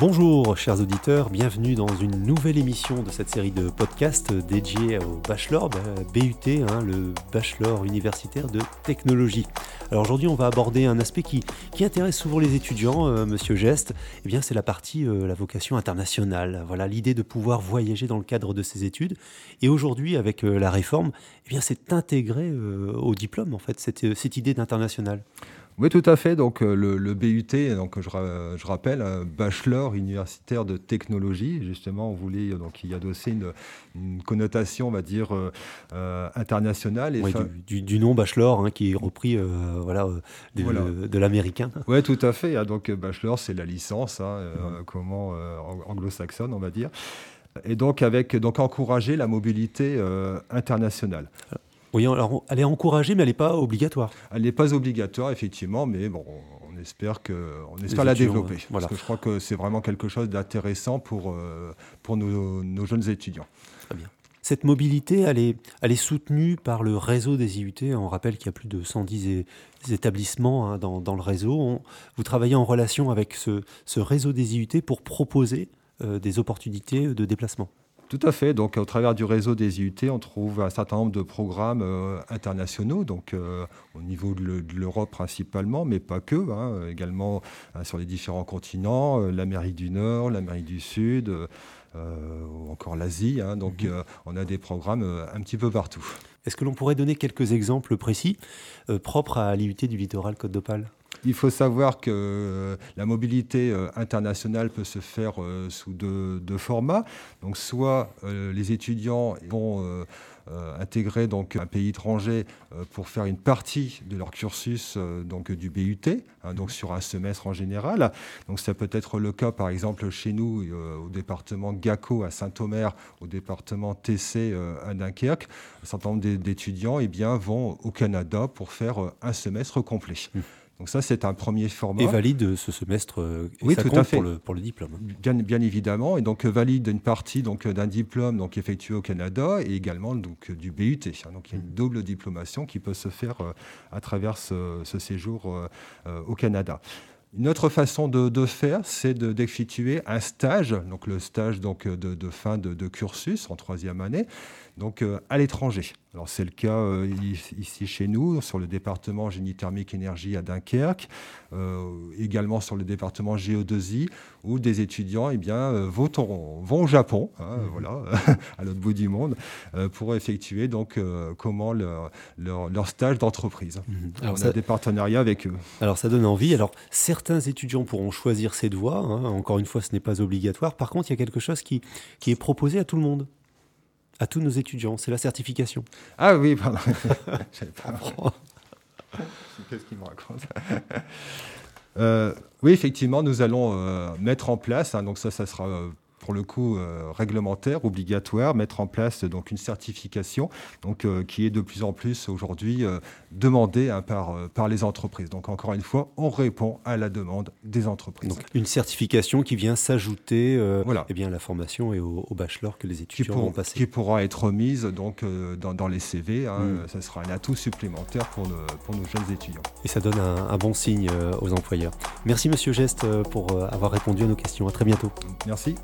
Bonjour chers auditeurs, bienvenue dans une nouvelle émission de cette série de podcasts dédiée au bachelor, bah, BUT, hein, le bachelor universitaire de technologie. Alors aujourd'hui on va aborder un aspect qui, qui intéresse souvent les étudiants, euh, monsieur Geste, eh bien c'est la partie, euh, la vocation internationale, voilà l'idée de pouvoir voyager dans le cadre de ses études. Et aujourd'hui avec euh, la réforme, eh bien c'est intégré au diplôme en fait, cette, cette idée d'international. Oui, tout à fait. Donc euh, le, BUT, donc je, je rappelle, bachelor universitaire de technologie. Justement, on voulait donc y adosser une, une connotation, on va dire, euh, internationale. Et du, nom bachelor hein, qui est repris, euh, voilà, de, l'américain. Oui, tout à fait. Hein. Donc bachelor, c'est la licence, hein, comment anglo-saxonne, on va dire. Et donc avec donc encourager la mobilité internationale. Oui, alors elle est encouragée, mais elle n'est pas obligatoire. Elle n'est pas obligatoire, effectivement, mais bon, on espère, que, on espère la développer. Parce que je crois que c'est vraiment quelque chose d'intéressant pour, euh, pour nos, jeunes étudiants. Très bien. Cette mobilité, elle est, elle est soutenue par le réseau des IUT. On rappelle qu'il y a plus de 110 établissements hein, dans, dans, le réseau. vous travaillez en relation avec ce, ce réseau des IUT pour proposer euh, des opportunités de déplacement. Tout à fait. Donc, au travers du réseau des IUT, on trouve un certain nombre de programmes euh, internationaux, donc euh, au niveau de l'Europe principalement, mais pas que, hein, également hein, sur les différents continents, euh, l'Amérique du Nord, l'Amérique du Sud, ou encore l'Asie. Hein. donc, mhm. on a des programmes un petit peu partout. Est-ce que l'on pourrait donner quelques exemples précis propres à l'IUT du littoral Côte d'Opale? Il faut savoir que euh, la mobilité euh, internationale peut se faire euh, sous deux, formats. Donc, soit les étudiants vont intégrer donc un pays étranger pour faire une partie de leur cursus donc du BUT, hein, donc sur un semestre en général. Donc ça peut être le cas par exemple chez nous au département GACO à Saint-Omer, au département TC à Dunkerque. Un certain nombre d'étudiants eh bien, vont au Canada pour faire un semestre complet. Mmh. Donc ça, c'est un premier format. Et valide ce semestre euh, oui, tout à fait. Pour, le, pour le diplôme. Bien, bien, évidemment. Et donc euh, valide une partie donc, euh, d'un diplôme donc, effectué au Canada et également donc, du BUT. Donc il y a une double diplomation qui peut se faire à travers ce, séjour au Canada. Une autre façon de, faire, c'est d'effectuer un stage, donc le stage donc, de, fin de, de, cursus en troisième année, donc à l'étranger. Alors c'est le cas euh, ici chez nous, sur le département génie thermique énergie à Dunkerque, euh, également sur le département géodésie, où des étudiants eh bien, euh, vont, vont, au Japon, hein, mhm. voilà, à l'autre bout du monde, pour effectuer donc, comment leur, leur, stage d'entreprise. Mhm. On a des partenariats avec eux. Alors ça donne envie. Alors certains étudiants pourront choisir cette voie. Hein. Encore une fois, ce n'est pas obligatoire. Par contre, il y a quelque chose qui, qui est proposé à tout le monde à tous nos étudiants, c'est la certification. Ah oui, pardon. Qu'est-ce qu'il me raconte euh, Oui, effectivement, nous allons euh, mettre en place, hein, donc ça, ça sera euh, pour le coup euh, réglementaire, obligatoire, mettre en place donc une certification donc, euh, qui est de plus en plus aujourd'hui euh, demandée hein, par, par les entreprises. Donc encore une fois, on répond à la demande des entreprises. Donc une certification qui vient s'ajouter voilà. eh bien, à la formation et au, bachelor que les étudiants vont passer. Qui pourra être mise donc, dans, dans, les CV. Hein, mm. Ça sera un atout supplémentaire pour, pour nos jeunes étudiants. Et ça donne un, un bon signe aux employeurs. Merci Monsieur Geste pour avoir répondu à nos questions. À très bientôt. Merci.